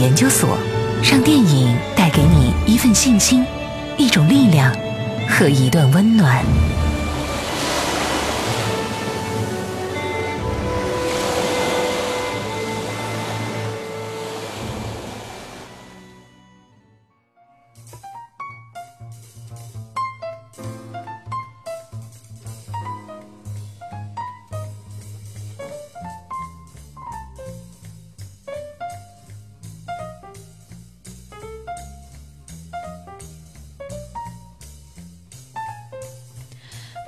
研究所，让电影带给你一份信心、一种力量和一段温暖。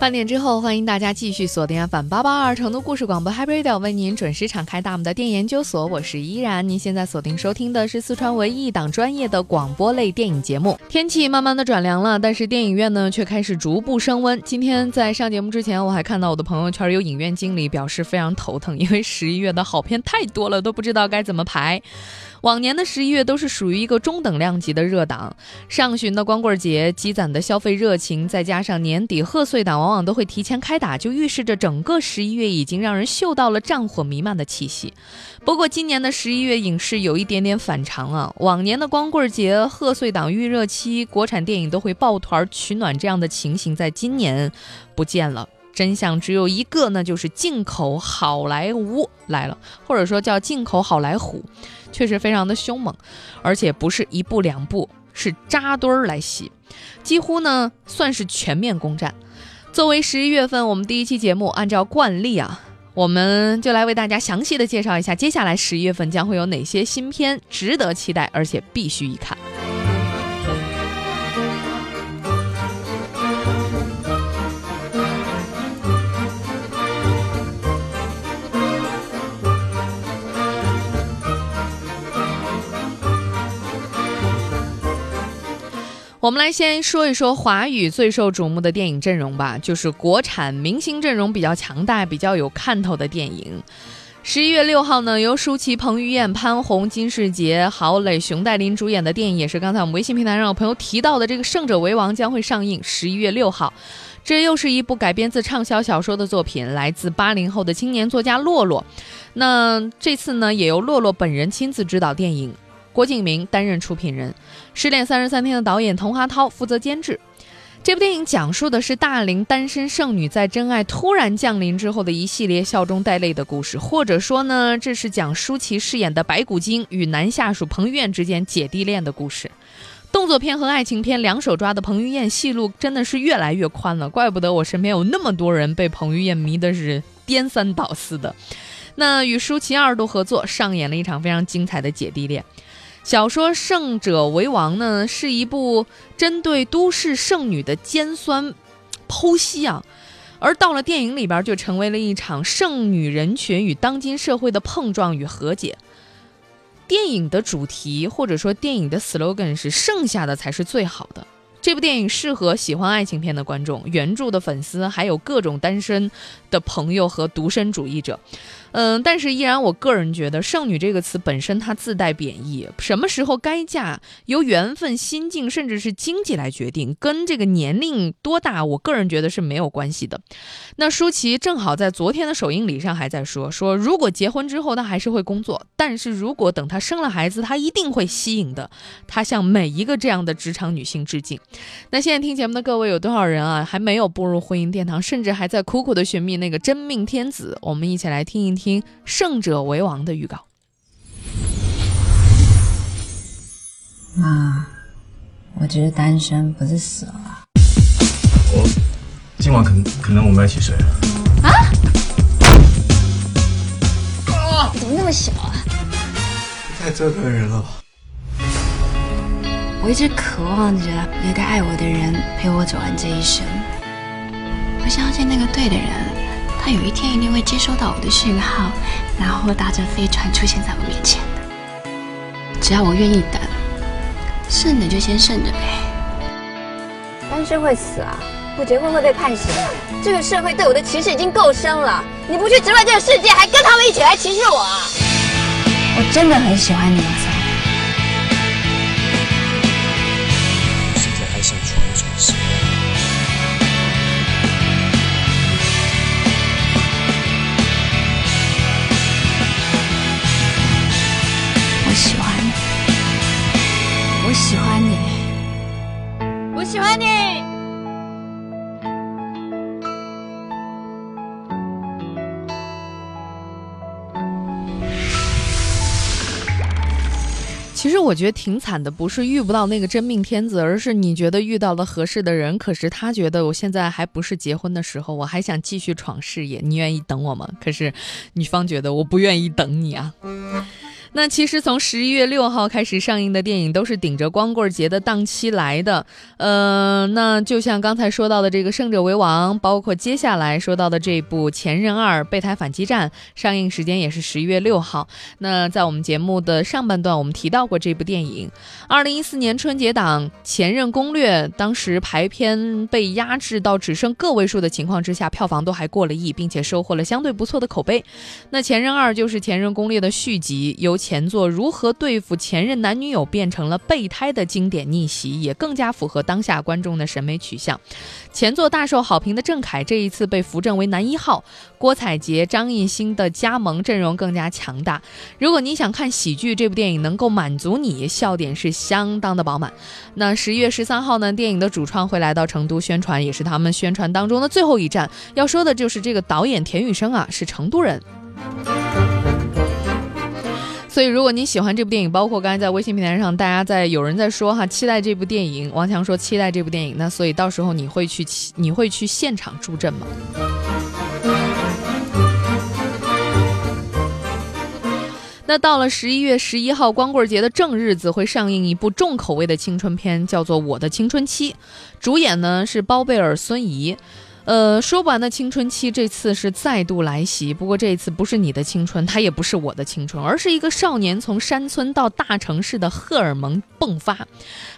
半点之后，欢迎大家继续锁定 FM 八八二成都故事广播 Happy Radio，为您准时敞开大门的电影研究所，我是依然。您现在锁定收听的是四川唯一一档专业的广播类电影节目。天气慢慢的转凉了，但是电影院呢却开始逐步升温。今天在上节目之前，我还看到我的朋友圈有影院经理表示非常头疼，因为十一月的好片太多了，都不知道该怎么排。往年的十一月都是属于一个中等量级的热档，上旬的光棍节积攒的消费热情，再加上年底贺岁档往往都会提前开打，就预示着整个十一月已经让人嗅到了战火弥漫的气息。不过今年的十一月影视有一点点反常啊，往年的光棍节、贺岁档预热期，国产电影都会抱团取暖这样的情形，在今年不见了。真相只有一个，那就是进口好莱坞来了，或者说叫进口好莱坞，确实非常的凶猛，而且不是一步两步，是扎堆儿来袭，几乎呢算是全面攻占。作为十一月份我们第一期节目，按照惯例啊，我们就来为大家详细的介绍一下接下来十一月份将会有哪些新片值得期待，而且必须一看。我们来先说一说华语最受瞩目的电影阵容吧，就是国产明星阵容比较强大、比较有看头的电影。十一月六号呢，由舒淇、彭于晏、潘虹、金世杰、郝蕾、熊黛林主演的电影，也是刚才我们微信平台上有朋友提到的这个《胜者为王》将会上映。十一月六号，这又是一部改编自畅销小说的作品，来自八零后的青年作家洛洛。那这次呢，也由洛洛本人亲自指导电影。郭敬明担任出品人，《失恋三十三天》的导演滕华涛负责监制。这部电影讲述的是大龄单身剩女在真爱突然降临之后的一系列笑中带泪的故事，或者说呢，这是讲舒淇饰演的白骨精与男下属彭于晏之间姐弟恋的故事。动作片和爱情片两手抓的彭于晏戏路真的是越来越宽了，怪不得我身边有那么多人被彭于晏迷的是颠三倒四的。那与舒淇二度合作，上演了一场非常精彩的姐弟恋。小说《胜者为王》呢，是一部针对都市剩女的尖酸剖析啊，而到了电影里边，就成为了一场剩女人群与当今社会的碰撞与和解。电影的主题或者说电影的 slogan 是“剩下的才是最好的”。这部电影适合喜欢爱情片的观众、原著的粉丝，还有各种单身的朋友和独身主义者。嗯，但是依然，我个人觉得“剩女”这个词本身它自带贬义。什么时候该嫁，由缘分、心境，甚至是经济来决定，跟这个年龄多大，我个人觉得是没有关系的。那舒淇正好在昨天的首映礼上还在说，说如果结婚之后她还是会工作，但是如果等她生了孩子，她一定会吸引的。她向每一个这样的职场女性致敬。那现在听节目的各位有多少人啊，还没有步入婚姻殿堂，甚至还在苦苦的寻觅那个真命天子？我们一起来听一听。听《胜者为王》的预告。妈，我只是单身，不是死了。我今晚可能可能我们要一起睡。啊？啊！怎么那么小啊？太折腾人了吧！我一直渴望着有个爱我的人陪我走完这一生。我相信那个对的人。他有一天一定会接收到我的讯号，然后搭着飞船出现在我面前的。只要我愿意等，剩的就先剩着呗。单身会死啊？不结婚会被判刑啊？这个社会对我的歧视已经够深了，你不去直面这个世界，还跟他们一起来歧视我啊？我真的很喜欢你。其我觉得挺惨的，不是遇不到那个真命天子，而是你觉得遇到了合适的人，可是他觉得我现在还不是结婚的时候，我还想继续闯事业，你愿意等我吗？可是女方觉得我不愿意等你啊。那其实从十一月六号开始上映的电影都是顶着光棍节的档期来的，呃，那就像刚才说到的这个《胜者为王》，包括接下来说到的这部《前任二：备胎反击战》，上映时间也是十一月六号。那在我们节目的上半段，我们提到过这部电影，二零一四年春节档《前任攻略》，当时排片被压制到只剩个位数的情况之下，票房都还过了亿，并且收获了相对不错的口碑。那《前任二》就是《前任攻略》的续集，由前作如何对付前任男女友变成了备胎的经典逆袭，也更加符合当下观众的审美取向。前作大受好评的郑恺这一次被扶正为男一号，郭采洁、张艺兴的加盟阵容更加强大。如果你想看喜剧，这部电影能够满足你，笑点是相当的饱满。那十一月十三号呢，电影的主创会来到成都宣传，也是他们宣传当中的最后一站。要说的就是这个导演田雨生啊，是成都人。所以，如果你喜欢这部电影，包括刚才在微信平台上，大家在有人在说哈，期待这部电影。王强说期待这部电影，那所以到时候你会去，你会去现场助阵吗？那到了十一月十一号光棍节的正日子，会上映一部重口味的青春片，叫做《我的青春期》，主演呢是包贝尔、孙怡。呃，说不完的青春期这次是再度来袭，不过这一次不是你的青春，它也不是我的青春，而是一个少年从山村到大城市的荷尔蒙迸发。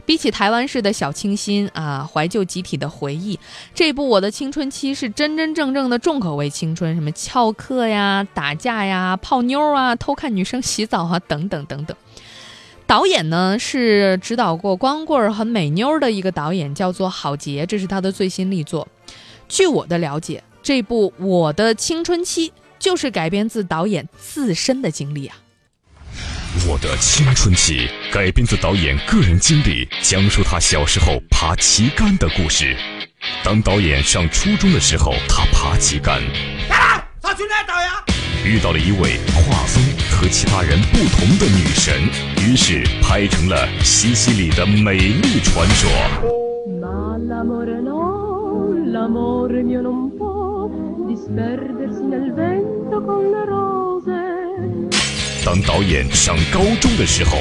比起台湾式的小清新啊，怀旧集体的回忆，这部《我的青春期》是真真正正的重口味青春，什么翘课呀、打架呀、泡妞啊、偷看女生洗澡啊，等等等等。导演呢是指导过《光棍》和《美妞》的一个导演，叫做郝杰，这是他的最新力作。据我的了解，这部《我的青春期》就是改编自导演自身的经历啊。我的青春期改编自导演个人经历，讲述他小时候爬旗杆的故事。当导演上初中的时候，他爬旗杆，他去哪导呀？遇到了一位画风和其他人不同的女神，于是拍成了西西里的美丽传说。当导演上高中的时候，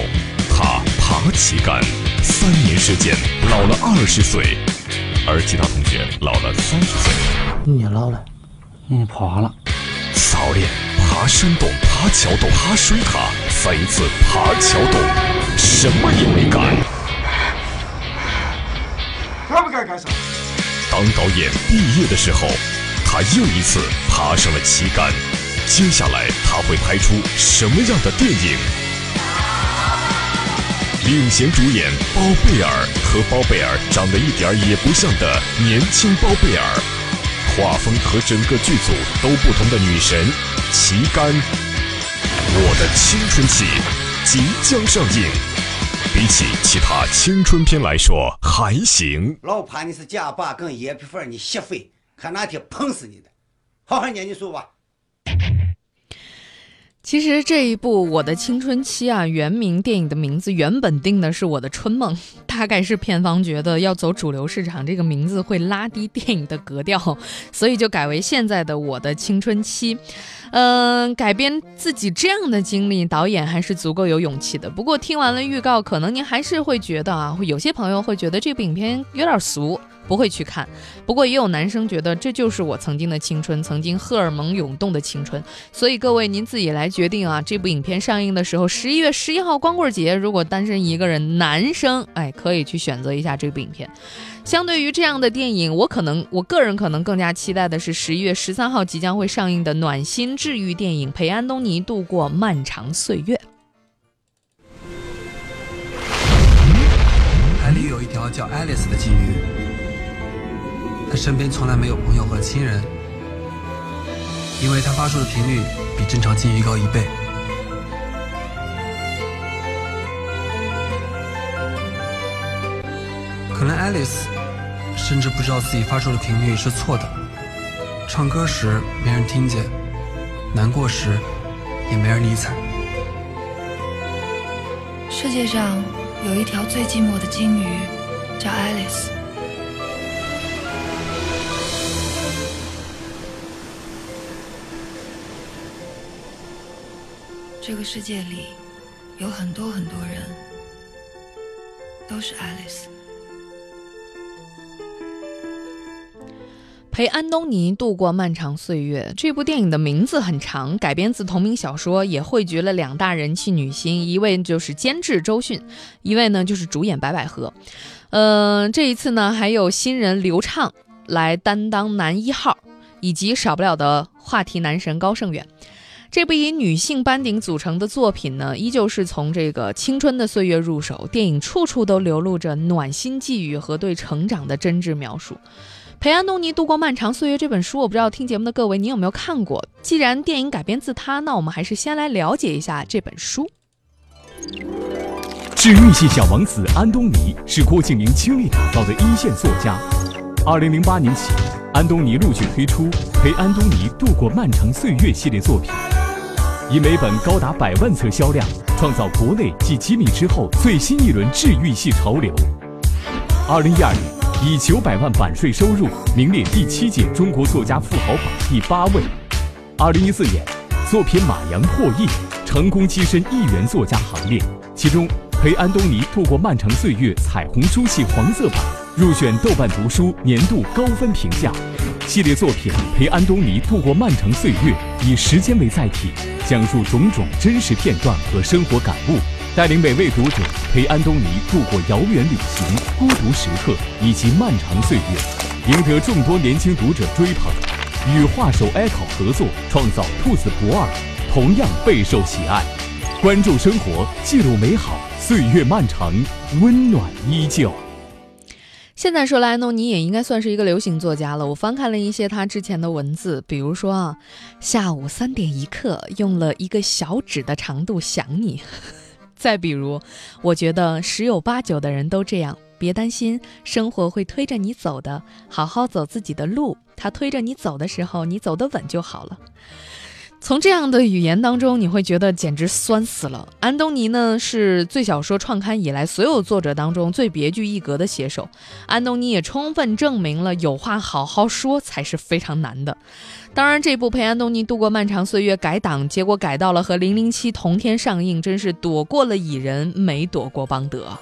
他爬旗杆，三年时间老了二十岁，而其他同学老了三十岁。你也老了，你爬了。早恋、爬山洞、爬桥洞、爬水塔，再一次爬桥洞，什么也没干。该不该干啥？当导演毕业的时候，他又一次爬上了旗杆。接下来他会拍出什么样的电影？领衔主演包贝尔和包贝尔长得一点也不像的年轻包贝尔，画风和整个剧组都不同的女神旗杆。我的青春期即将上映，比起其他青春片来说还行。老怕你是假把跟叶皮粉，你吸废，看哪天碰死你的！好好念你书吧。其实这一部《我的青春期》啊，原名电影的名字原本定的是《我的春梦》，大概是片方觉得要走主流市场，这个名字会拉低电影的格调，所以就改为现在的《我的青春期》。嗯，改编自己这样的经历，导演还是足够有勇气的。不过听完了预告，可能您还是会觉得啊，会有些朋友会觉得这部影片有点俗。不会去看，不过也有男生觉得这就是我曾经的青春，曾经荷尔蒙涌动的青春。所以各位您自己来决定啊！这部影片上映的时候，十一月十一号光棍节，如果单身一个人男生，哎，可以去选择一下这部影片。相对于这样的电影，我可能我个人可能更加期待的是十一月十三号即将会上映的暖心治愈电影《陪安东尼度过漫长岁月》。海里有一条叫爱丽丝的金鱼。他身边从来没有朋友和亲人，因为他发出的频率比正常金鱼高一倍。可能爱丽丝甚至不知道自己发出的频率是错的，唱歌时没人听见，难过时也没人理睬。世界上有一条最寂寞的鲸鱼，叫爱丽丝。这个世界里有很多很多人，都是爱丽丝。陪安东尼度过漫长岁月。这部电影的名字很长，改编自同名小说，也汇聚了两大人气女星，一位就是监制周迅，一位呢就是主演白百合。嗯，这一次呢还有新人刘畅来担当男一号，以及少不了的话题男神高胜远。这部以女性班底组成的作品呢，依旧是从这个青春的岁月入手，电影处处都流露着暖心寄语和对成长的真挚描述。陪安东尼度过漫长岁月这本书，我不知道听节目的各位你有没有看过？既然电影改编自他，那我们还是先来了解一下这本书。治愈系小王子安东尼是郭敬明倾力打造的一线作家。二零零八年起，安东尼陆续推出《陪安东尼度过漫长岁月》系列作品，以每本高达百万册销量，创造国内继吉米之后最新一轮治愈系潮流。二零一二年。以九百万版税收入，名列第七届中国作家富豪榜第八位。二零一四年，作品《马洋》获益，成功跻身亿元作家行列。其中，《陪安东尼度过漫长岁月》彩虹书系黄色版入选豆瓣读书年度高分评价。系列作品《陪安东尼度过漫长岁月》以时间为载体，讲述种种真实片段和生活感悟。带领每位读者陪安东尼度过遥远旅行、孤独时刻以及漫长岁月，赢得众多年轻读者追捧。与画手 Echo 合作创造《兔子不二》，同样备受喜爱。关注生活，记录美好，岁月漫长，温暖依旧。现在说来，安东尼也应该算是一个流行作家了。我翻看了一些他之前的文字，比如说啊，下午三点一刻，用了一个小指的长度想你。再比如，我觉得十有八九的人都这样。别担心，生活会推着你走的，好好走自己的路。他推着你走的时候，你走得稳就好了。从这样的语言当中，你会觉得简直酸死了。安东尼呢，是最小说创刊以来所有作者当中最别具一格的写手。安东尼也充分证明了，有话好好说才是非常难的。当然，这部陪安东尼度过漫长岁月改档，结果改到了和《零零七》同天上映，真是躲过了蚁人，没躲过邦德。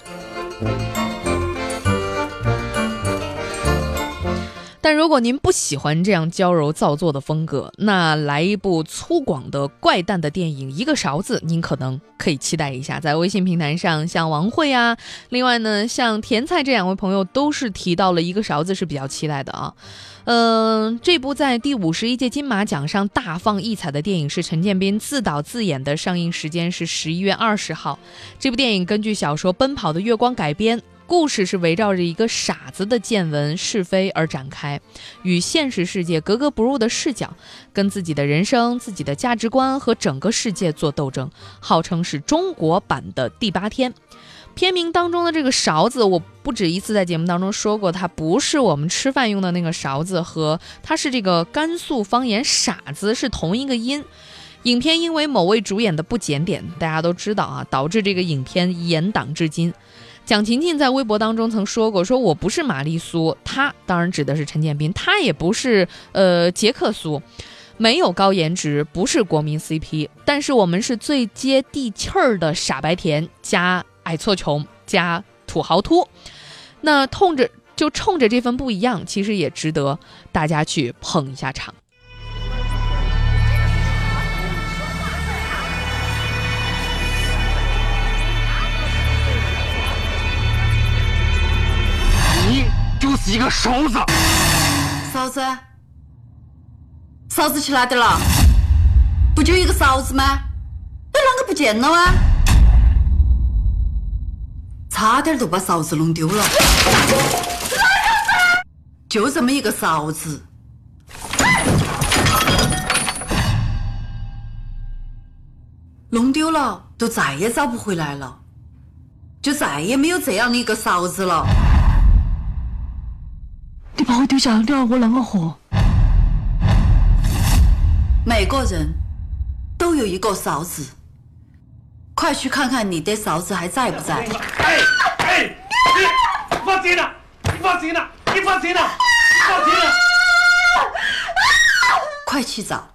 但如果您不喜欢这样娇柔造作的风格，那来一部粗犷的怪诞的电影《一个勺子》，您可能可以期待一下。在微信平台上，像王慧啊，另外呢，像甜菜这两位朋友都是提到了一个勺子是比较期待的啊。嗯，这部在第五十一届金马奖上大放异彩的电影是陈建斌自导自演的，上映时间是十一月二十号。这部电影根据小说《奔跑的月光》改编。故事是围绕着一个傻子的见闻是非而展开，与现实世界格格不入的视角，跟自己的人生、自己的价值观和整个世界做斗争，号称是中国版的第八天。片名当中的这个勺子，我不止一次在节目当中说过，它不是我们吃饭用的那个勺子，和它是这个甘肃方言“傻子”是同一个音。影片因为某位主演的不检点，大家都知道啊，导致这个影片延档至今。蒋勤勤在微博当中曾说过：“说我不是玛丽苏，她当然指的是陈建斌，他也不是呃杰克苏，没有高颜值，不是国民 CP，但是我们是最接地气儿的傻白甜加矮矬穷加土豪秃，那痛着就冲着这份不一样，其实也值得大家去捧一下场。”就是一个勺子，勺子，勺子去哪点了？不就一个勺子吗？那啷个不见了啊？差点就把勺子弄丢了。就这么一个勺子，弄丢了就再也找不回来了，就再也没有这样的一个勺子了。你把我丢下，你让我啷个活？每个人都有一个勺子，快去看看你的嫂子还在不在。哎哎，你放心了，你放心了，你放心了，你放心了。快去找，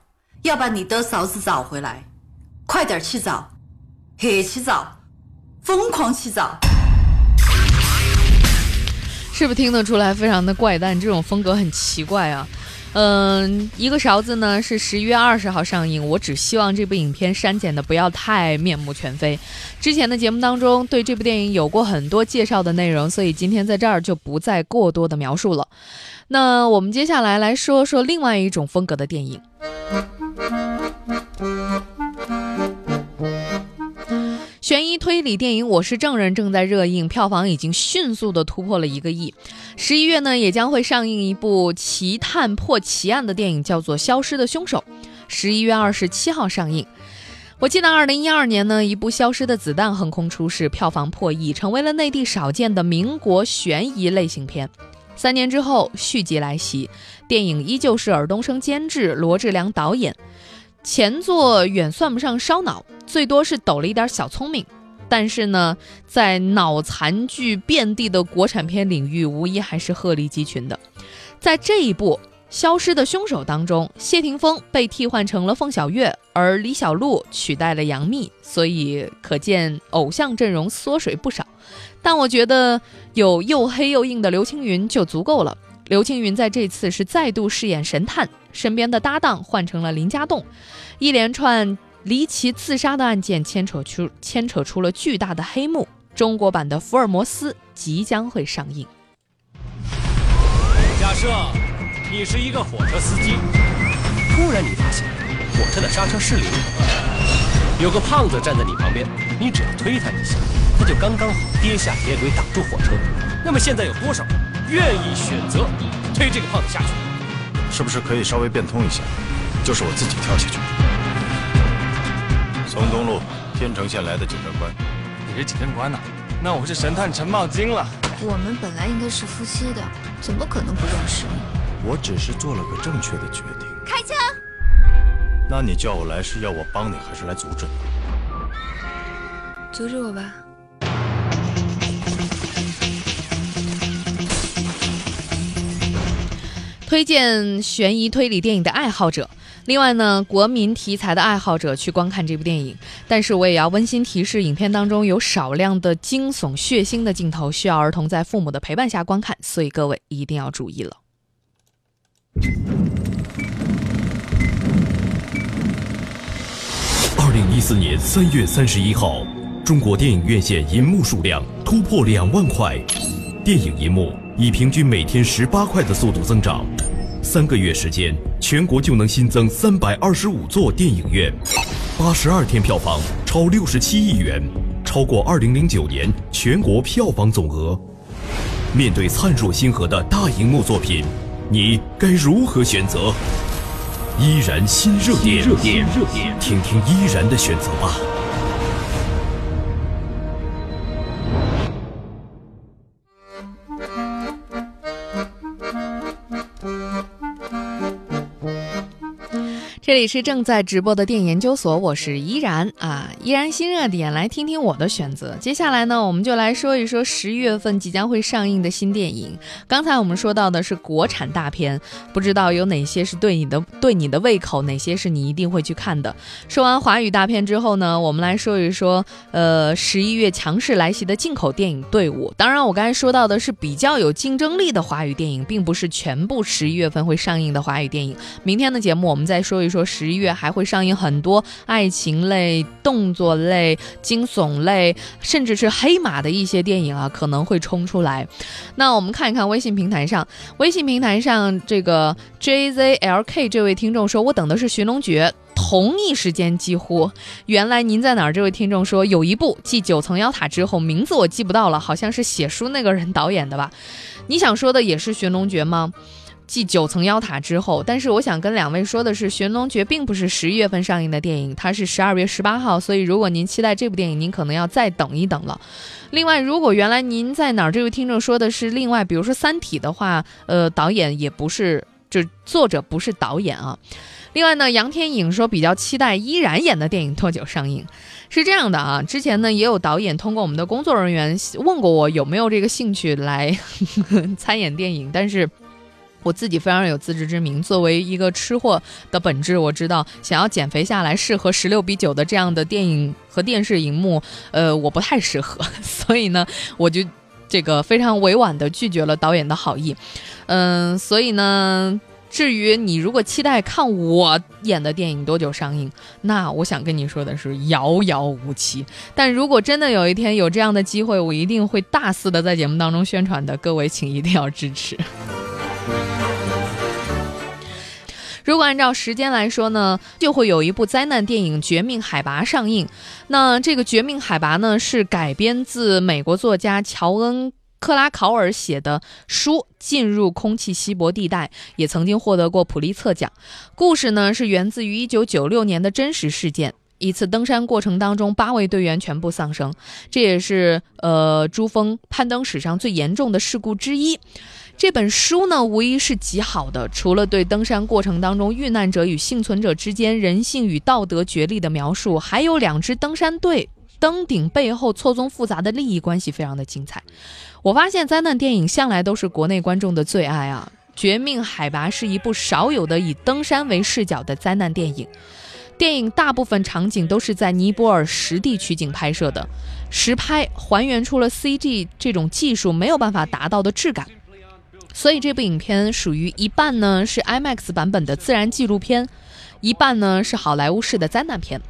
要把你的勺子找回来，快点去找，黑去找，疯狂去找。是不是听得出来非常的怪诞？这种风格很奇怪啊。嗯，一个勺子呢是十一月二十号上映。我只希望这部影片删减的不要太面目全非。之前的节目当中对这部电影有过很多介绍的内容，所以今天在这儿就不再过多的描述了。那我们接下来来说说另外一种风格的电影。悬疑推理电影《我是证人》正在热映，票房已经迅速的突破了一个亿。十一月呢，也将会上映一部奇探破奇案的电影，叫做《消失的凶手》，十一月二十七号上映。我记得二零一二年呢，一部《消失的子弹》横空出世，票房破亿，成为了内地少见的民国悬疑类型片。三年之后，续集来袭，电影依旧是尔冬升监制，罗志良导演。前作远算不上烧脑，最多是抖了一点小聪明，但是呢，在脑残剧遍地的国产片领域，无疑还是鹤立鸡群的。在这一部《消失的凶手》当中，谢霆锋被替换成了凤小岳，而李小璐取代了杨幂，所以可见偶像阵容缩水不少。但我觉得有又黑又硬的刘青云就足够了。刘青云在这次是再度饰演神探，身边的搭档换成了林家栋，一连串离奇自杀的案件牵扯出牵扯出了巨大的黑幕。中国版的福尔摩斯即将会上映。假设你是一个火车司机，突然你发现火车的刹车失灵，有个胖子站在你旁边，你只要推他一下，他就刚刚好跌下铁轨挡住火车。那么现在有多少人？愿意选择推这个胖子下去，是不是可以稍微变通一下？就是我自己跳下去。从东路天成县来的警察官，你是警察官呐？那我是神探陈茂金了。我们本来应该是夫妻的，怎么可能不认识？我只是做了个正确的决定。开枪！那你叫我来是要我帮你，还是来阻止你？阻止我吧。推荐悬疑推理电影的爱好者，另外呢，国民题材的爱好者去观看这部电影。但是我也要温馨提示，影片当中有少量的惊悚血腥的镜头，需要儿童在父母的陪伴下观看，所以各位一定要注意了。二零一四年三月三十一号，中国电影院线银幕数量突破两万块，电影银幕。以平均每天十八块的速度增长，三个月时间，全国就能新增三百二十五座电影院，八十二天票房超六十七亿元，超过二零零九年全国票房总额。面对灿若星河的大荧幕作品，你该如何选择？依然新热点，听听依然的选择吧。这里是正在直播的电影研究所，我是依然啊，依然新热点，来听听我的选择。接下来呢，我们就来说一说十一月份即将会上映的新电影。刚才我们说到的是国产大片，不知道有哪些是对你的对你的胃口，哪些是你一定会去看的。说完华语大片之后呢，我们来说一说，呃，十一月强势来袭的进口电影队伍。当然，我刚才说到的是比较有竞争力的华语电影，并不是全部十一月份会上映的华语电影。明天的节目我们再说一说。说十一月还会上映很多爱情类、动作类、惊悚类，甚至是黑马的一些电影啊，可能会冲出来。那我们看一看微信平台上，微信平台上这个 JZLK 这位听众说：“我等的是《寻龙诀》。”同一时间，几乎原来您在哪儿？这位听众说有一部继《九层妖塔》之后，名字我记不到了，好像是写书那个人导演的吧？你想说的也是《寻龙诀》吗？继九层妖塔之后，但是我想跟两位说的是，《寻龙诀》并不是十一月份上映的电影，它是十二月十八号，所以如果您期待这部电影，您可能要再等一等了。另外，如果原来您在哪儿，这位听众说的是另外，比如说《三体》的话，呃，导演也不是，就作者不是导演啊。另外呢，杨天颖说比较期待依然演的电影多久上映。是这样的啊，之前呢也有导演通过我们的工作人员问过我有没有这个兴趣来 参演电影，但是。我自己非常有自知之明，作为一个吃货的本质，我知道想要减肥下来，适合十六比九的这样的电影和电视荧幕，呃，我不太适合，所以呢，我就这个非常委婉的拒绝了导演的好意，嗯，所以呢，至于你如果期待看我演的电影多久上映，那我想跟你说的是遥遥无期。但如果真的有一天有这样的机会，我一定会大肆的在节目当中宣传的，各位请一定要支持。如果按照时间来说呢，就会有一部灾难电影《绝命海拔》上映。那这个《绝命海拔》呢，是改编自美国作家乔恩·克拉考尔写的书《进入空气稀薄地带》，也曾经获得过普利策奖。故事呢，是源自于1996年的真实事件：一次登山过程当中，八位队员全部丧生，这也是呃珠峰攀登史上最严重的事故之一。这本书呢，无疑是极好的。除了对登山过程当中遇难者与幸存者之间人性与道德角力的描述，还有两支登山队登顶背后错综复杂的利益关系，非常的精彩。我发现灾难电影向来都是国内观众的最爱啊！《绝命海拔》是一部少有的以登山为视角的灾难电影。电影大部分场景都是在尼泊尔实地取景拍摄的，实拍还原出了 CG 这种技术没有办法达到的质感。所以这部影片属于一半呢是 IMAX 版本的自然纪录片，一半呢是好莱坞式的灾难片。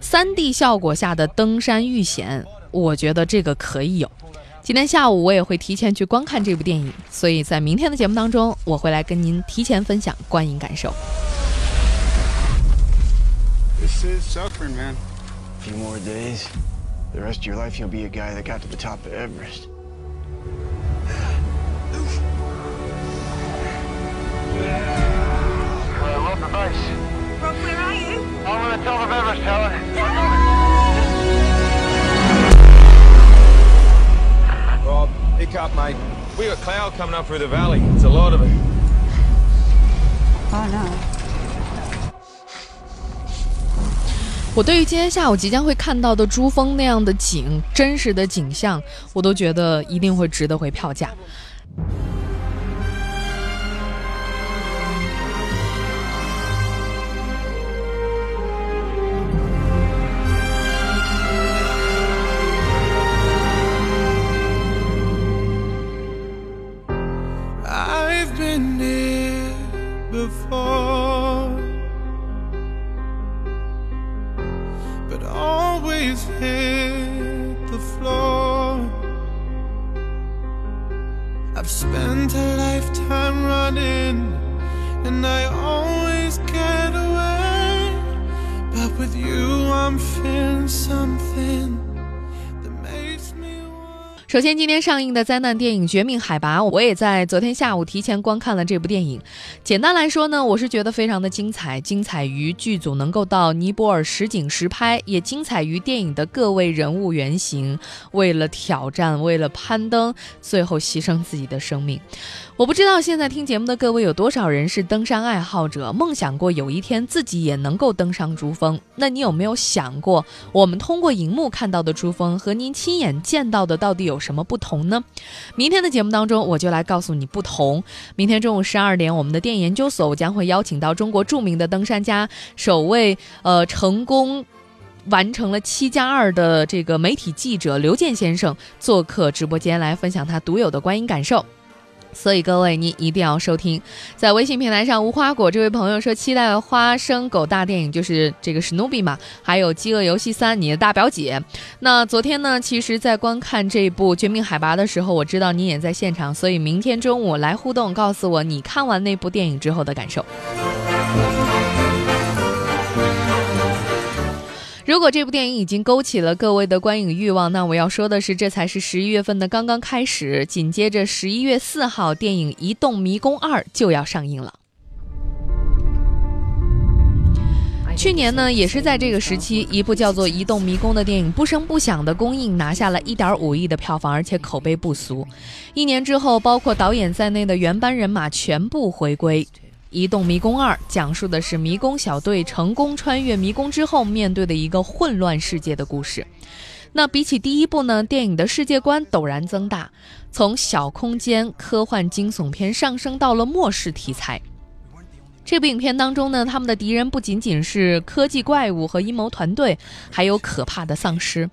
三 D 效果下的登山遇险，我觉得这个可以有。今天下午我也会提前去观看这部电影，所以在明天的节目当中，我会来跟您提前分享观影感受。This is suffering, man. A few more days, the rest of your life you'll be a guy that got to the top of Everest. I love the base. Rob, where are you? I'm on the top of Everest, Helen. Rob, pick up, mate. We got cloud coming up through the valley. It's a lot of it. Oh no. 我对于今天下午即将会看到的珠峰那样的景，真实的景象，我都觉得一定会值得回票价。首先，今天上映的灾难电影《绝命海拔》，我也在昨天下午提前观看了这部电影。简单来说呢，我是觉得非常的精彩，精彩于剧组能够到尼泊尔实景实拍，也精彩于电影的各位人物原型为了挑战、为了攀登，最后牺牲自己的生命。我不知道现在听节目的各位有多少人是登山爱好者，梦想过有一天自己也能够登上珠峰。那你有没有想过，我们通过荧幕看到的珠峰和您亲眼见到的到底有有什么不同呢？明天的节目当中，我就来告诉你不同。明天中午十二点，我们的电影研究所我将会邀请到中国著名的登山家，首位呃成功。完成了七加二的这个媒体记者刘健先生做客直播间来分享他独有的观影感受。所以各位，您一定要收听。在微信平台上，无花果这位朋友说期待花生狗大电影，就是这个史努比嘛，还有《饥饿游戏三》，你的大表姐。那昨天呢，其实，在观看这部《绝命海拔》的时候，我知道你也在现场，所以明天中午来互动，告诉我你看完那部电影之后的感受。如果这部电影已经勾起了各位的观影欲望，那我要说的是，这才是十一月份的刚刚开始。紧接着十一月四号，电影《移动迷宫二》就要上映了。去年呢，也是在这个时期，一部叫做《移动迷宫》的电影不声不响的公映，拿下了一点五亿的票房，而且口碑不俗。一年之后，包括导演在内的原班人马全部回归。移动迷宫二》讲述的是迷宫小队成功穿越迷宫之后面对的一个混乱世界的故事。那比起第一部呢，电影的世界观陡然增大，从小空间科幻惊悚片上升到了末世题材。这部影片当中呢，他们的敌人不仅仅是科技怪物和阴谋团队，还有可怕的丧尸。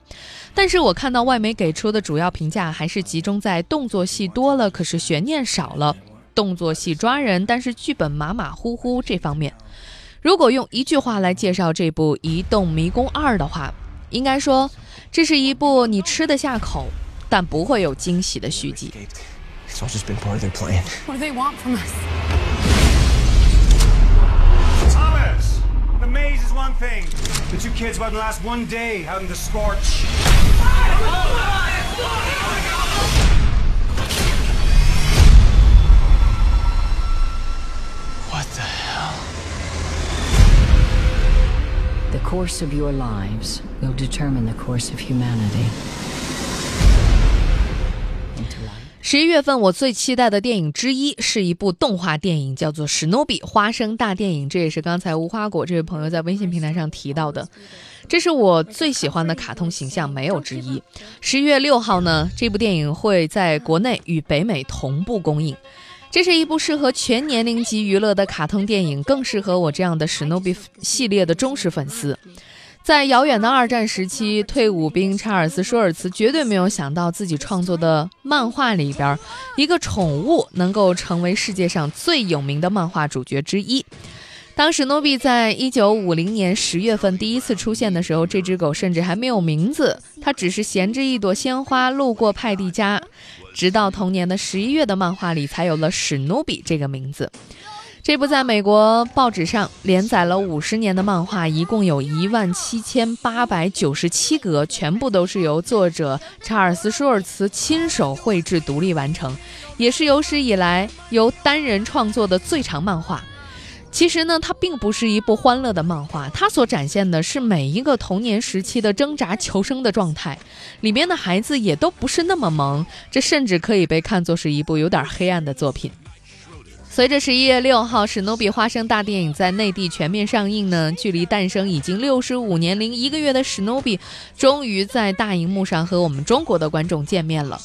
但是我看到外媒给出的主要评价还是集中在动作戏多了，可是悬念少了；动作戏抓人，但是剧本马马虎虎这方面。如果用一句话来介绍这部《移动迷宫二》的话，应该说。这是一部你吃得下口，但不会有惊喜的续集。The hell? The course of your lives will determine the course of humanity. 十一月份，我最期待的电影之一是一部动画电影，叫做《史努比花生大电影》。这也是刚才无花果这位朋友在微信平台上提到的。这是我最喜欢的卡通形象，没有之一。十一月六号呢，这部电影会在国内与北美同步公映。这是一部适合全年龄级娱乐的卡通电影，更适合我这样的史努比系列的忠实粉丝。在遥远的二战时期，退伍兵查尔斯·舒尔茨绝对没有想到自己创作的漫画里边，一个宠物能够成为世界上最有名的漫画主角之一。当史努比在一九五零年十月份第一次出现的时候，这只狗甚至还没有名字，它只是衔着一朵鲜花路过派蒂家。直到同年的十一月的漫画里，才有了史努比这个名字。这部在美国报纸上连载了五十年的漫画，一共有一万七千八百九十七格，全部都是由作者查尔斯·舒尔茨亲手绘制、独立完成，也是有史以来由单人创作的最长漫画。其实呢，它并不是一部欢乐的漫画，它所展现的是每一个童年时期的挣扎求生的状态。里面的孩子也都不是那么萌，这甚至可以被看作是一部有点黑暗的作品。随着十一月六号《史努比花生大电影》在内地全面上映呢，距离诞生已经六十五年零一个月的史努比，终于在大荧幕上和我们中国的观众见面了。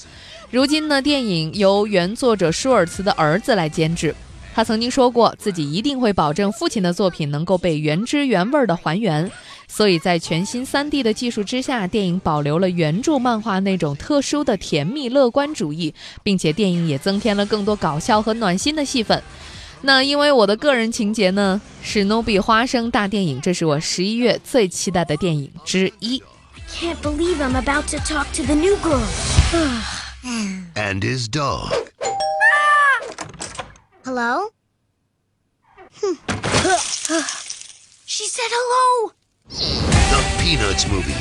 如今呢，电影由原作者舒尔茨的儿子来监制。他曾经说过，自己一定会保证父亲的作品能够被原汁原味的还原。所以在全新 3D 的技术之下，电影保留了原著漫画那种特殊的甜蜜乐观主义，并且电影也增添了更多搞笑和暖心的戏份。那因为我的个人情节呢，史努比花生大电影，这是我十一月最期待的电影之一。Can't believe I'm about to talk to the new girl. and his dog. Hello? Hmm. she said hello. The Peanuts Movie.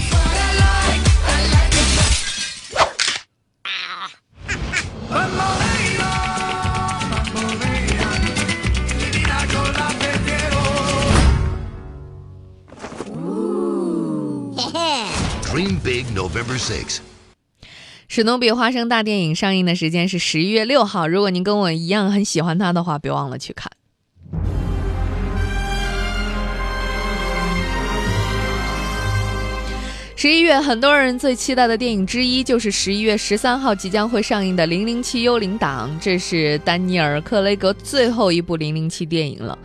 Dream big November 6. 史努比花生大电影上映的时间是十一月六号。如果您跟我一样很喜欢它的话，别忘了去看。十一月，很多人最期待的电影之一就是十一月十三号即将会上映的《零零七幽灵党》，这是丹尼尔·克雷格最后一部零零七电影了。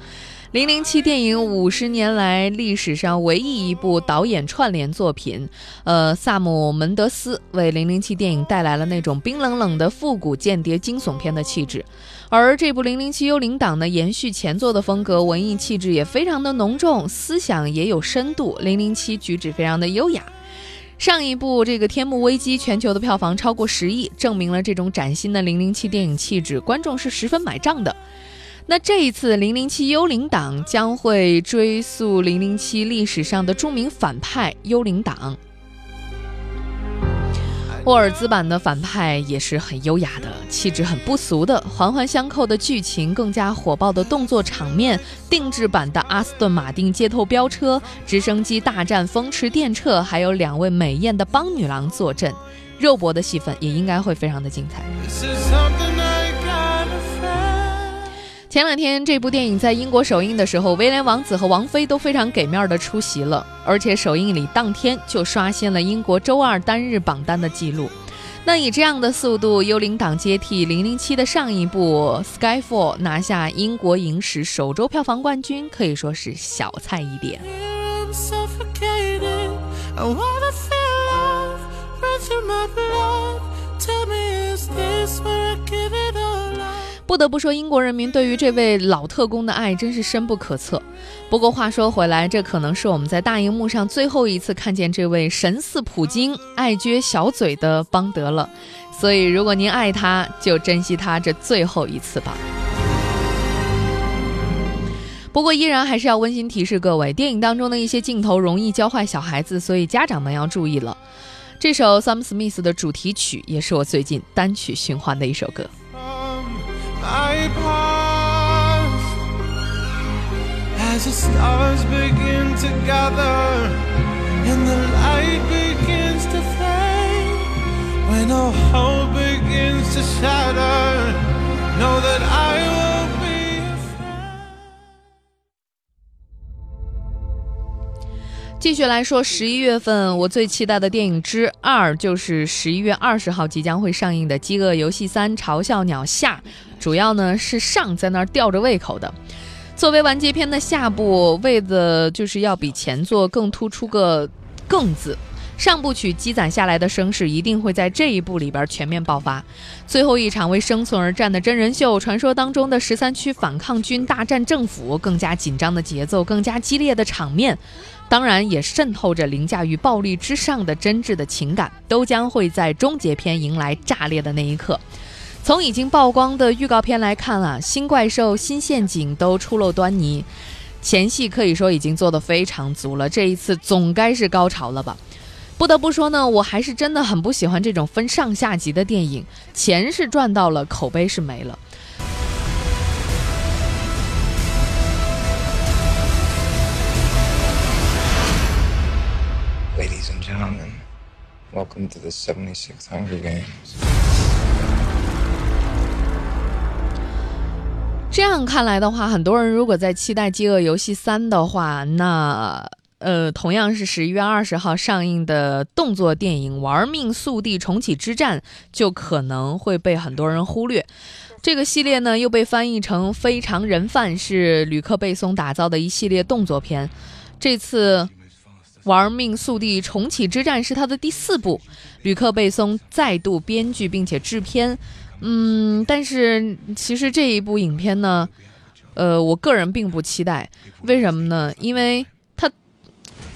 零零七电影五十年来历史上唯一一部导演串联作品，呃，萨姆·门德斯为零零七电影带来了那种冰冷冷的复古间谍惊悚片的气质，而这部零零七幽灵党呢，延续前作的风格，文艺气质也非常的浓重，思想也有深度，零零七举止非常的优雅。上一部这个《天幕危机》全球的票房超过十亿，证明了这种崭新的零零七电影气质，观众是十分买账的。那这一次《零零七幽灵党》将会追溯零零七历史上的著名反派幽灵党。沃尔兹版的反派也是很优雅的，气质很不俗的，环环相扣的剧情，更加火爆的动作场面，定制版的阿斯顿马丁街头飙车，直升机大战风驰电掣，还有两位美艳的邦女郎坐镇，肉搏的戏份也应该会非常的精彩。前两天这部电影在英国首映的时候，威廉王子和王妃都非常给面的出席了，而且首映礼当天就刷新了英国周二单日榜单的记录。那以这样的速度，幽灵党接替《零零七》的上一部《Skyfall》拿下英国影史首周票房冠军，可以说是小菜一碟。不得不说，英国人民对于这位老特工的爱真是深不可测。不过话说回来，这可能是我们在大荧幕上最后一次看见这位神似普京、爱撅小嘴的邦德了。所以，如果您爱他，就珍惜他这最后一次吧。不过，依然还是要温馨提示各位，电影当中的一些镜头容易教坏小孩子，所以家长们要注意了。这首 Sam Smith 的主题曲也是我最近单曲循环的一首歌。My past as the stars begin to gather and the light begins to fade when all hope begins to shatter know that i will be afraid 继续来说，十一月份我最期待的电影之二，就是十一月二十号即将会上映的《饥饿游戏三：嘲笑鸟下》。主要呢是上在那儿吊着胃口的，作为完结篇的下部，为的就是要比前作更突出个“更”字。上部曲积攒下来的声势一定会在这一部里边全面爆发。最后一场为生存而战的真人秀，传说当中的十三区反抗军大战政府，更加紧张的节奏，更加激烈的场面，当然也渗透着凌驾于暴力之上的真挚的情感，都将会在终结篇迎来炸裂的那一刻。从已经曝光的预告片来看啊，新怪兽、新陷阱都初露端倪，前戏可以说已经做得非常足了。这一次总该是高潮了吧？不得不说呢，我还是真的很不喜欢这种分上下集的电影，钱是赚到了，口碑是没了。Ladies and gentlemen, welcome to the 76th Hunger Games. 这样看来的话，很多人如果在期待《饥饿游戏三》的话，那呃，同样是十一月二十号上映的动作电影《玩命速递重启之战》，就可能会被很多人忽略。这个系列呢，又被翻译成《非常人贩》，是吕克·贝松打造的一系列动作片。这次《玩命速递重启之战》是他的第四部，吕克·贝松再度编剧并且制片。嗯，但是其实这一部影片呢，呃，我个人并不期待。为什么呢？因为它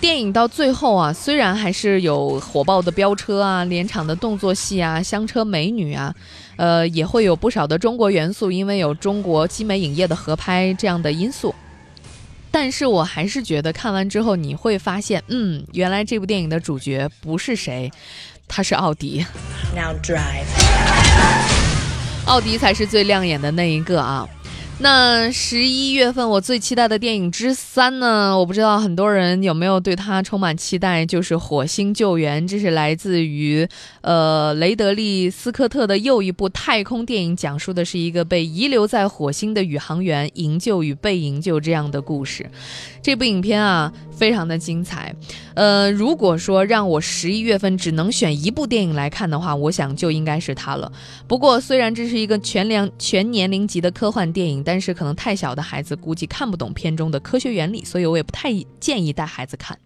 电影到最后啊，虽然还是有火爆的飙车啊、连场的动作戏啊、香车美女啊，呃，也会有不少的中国元素，因为有中国基美影业的合拍这样的因素。但是我还是觉得看完之后你会发现，嗯，原来这部电影的主角不是谁，他是奥迪。Now drive. 奥迪才是最亮眼的那一个啊！那十一月份我最期待的电影之三呢？我不知道很多人有没有对它充满期待，就是《火星救援》，这是来自于呃雷德利·斯科特的又一部太空电影，讲述的是一个被遗留在火星的宇航员营救与被营救这样的故事。这部影片啊，非常的精彩。呃，如果说让我十一月份只能选一部电影来看的话，我想就应该是它了。不过，虽然这是一个全量全年龄级的科幻电影，但是可能太小的孩子估计看不懂片中的科学原理，所以我也不太建议带孩子看。